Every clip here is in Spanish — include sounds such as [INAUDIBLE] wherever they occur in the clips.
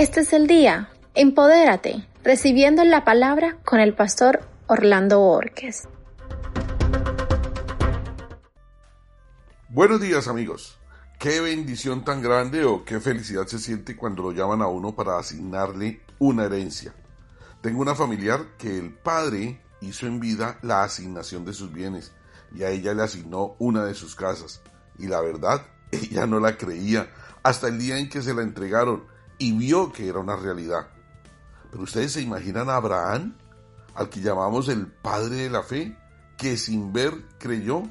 Este es el día. Empodérate, recibiendo la palabra con el pastor Orlando Orques. Buenos días amigos. Qué bendición tan grande o qué felicidad se siente cuando lo llaman a uno para asignarle una herencia. Tengo una familiar que el padre hizo en vida la asignación de sus bienes y a ella le asignó una de sus casas. Y la verdad, [LAUGHS] ella no la creía hasta el día en que se la entregaron y vio que era una realidad. Pero ustedes se imaginan a Abraham, al que llamamos el padre de la fe, que sin ver creyó,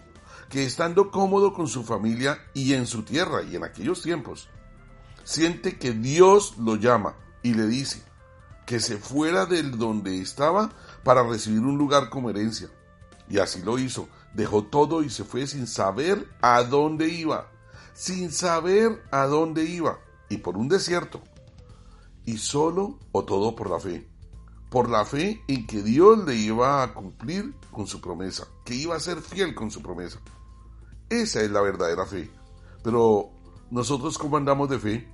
que estando cómodo con su familia y en su tierra y en aquellos tiempos, siente que Dios lo llama y le dice que se fuera del donde estaba para recibir un lugar como herencia. Y así lo hizo, dejó todo y se fue sin saber a dónde iba, sin saber a dónde iba, y por un desierto, y solo o todo por la fe. Por la fe en que Dios le iba a cumplir con su promesa, que iba a ser fiel con su promesa. Esa es la verdadera fe. Pero nosotros cómo andamos de fe?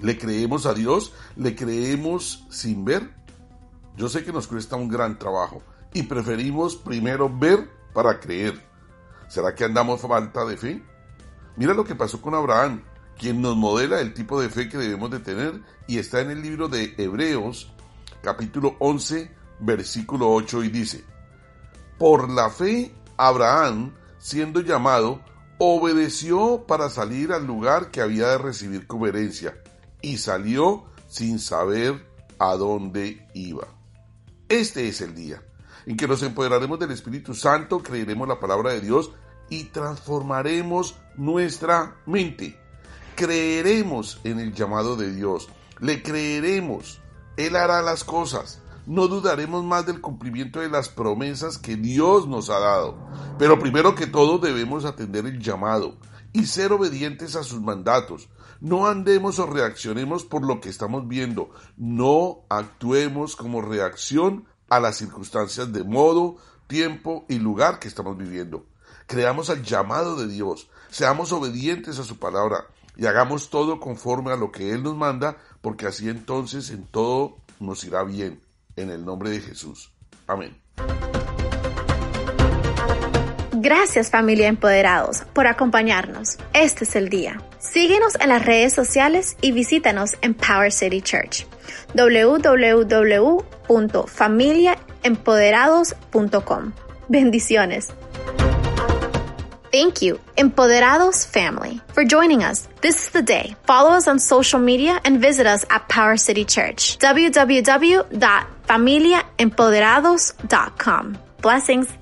¿Le creemos a Dios? ¿Le creemos sin ver? Yo sé que nos cuesta un gran trabajo y preferimos primero ver para creer. ¿Será que andamos falta de fe? Mira lo que pasó con Abraham quien nos modela el tipo de fe que debemos de tener y está en el libro de Hebreos capítulo 11 versículo 8 y dice, Por la fe Abraham, siendo llamado, obedeció para salir al lugar que había de recibir como herencia y salió sin saber a dónde iba. Este es el día en que nos empoderaremos del Espíritu Santo, creeremos la palabra de Dios y transformaremos nuestra mente creeremos en el llamado de Dios, le creeremos, Él hará las cosas, no dudaremos más del cumplimiento de las promesas que Dios nos ha dado. Pero primero que todo debemos atender el llamado y ser obedientes a sus mandatos. No andemos o reaccionemos por lo que estamos viendo, no actuemos como reacción a las circunstancias de modo, tiempo y lugar que estamos viviendo. Creamos al llamado de Dios, seamos obedientes a su palabra, y hagamos todo conforme a lo que Él nos manda, porque así entonces en todo nos irá bien. En el nombre de Jesús. Amén. Gracias familia Empoderados por acompañarnos. Este es el día. Síguenos en las redes sociales y visítanos en Power City Church. www.familiaempoderados.com. Bendiciones. Thank you, Empoderados family, for joining us. This is the day. Follow us on social media and visit us at Power City Church. www.familiaempoderados.com. Blessings.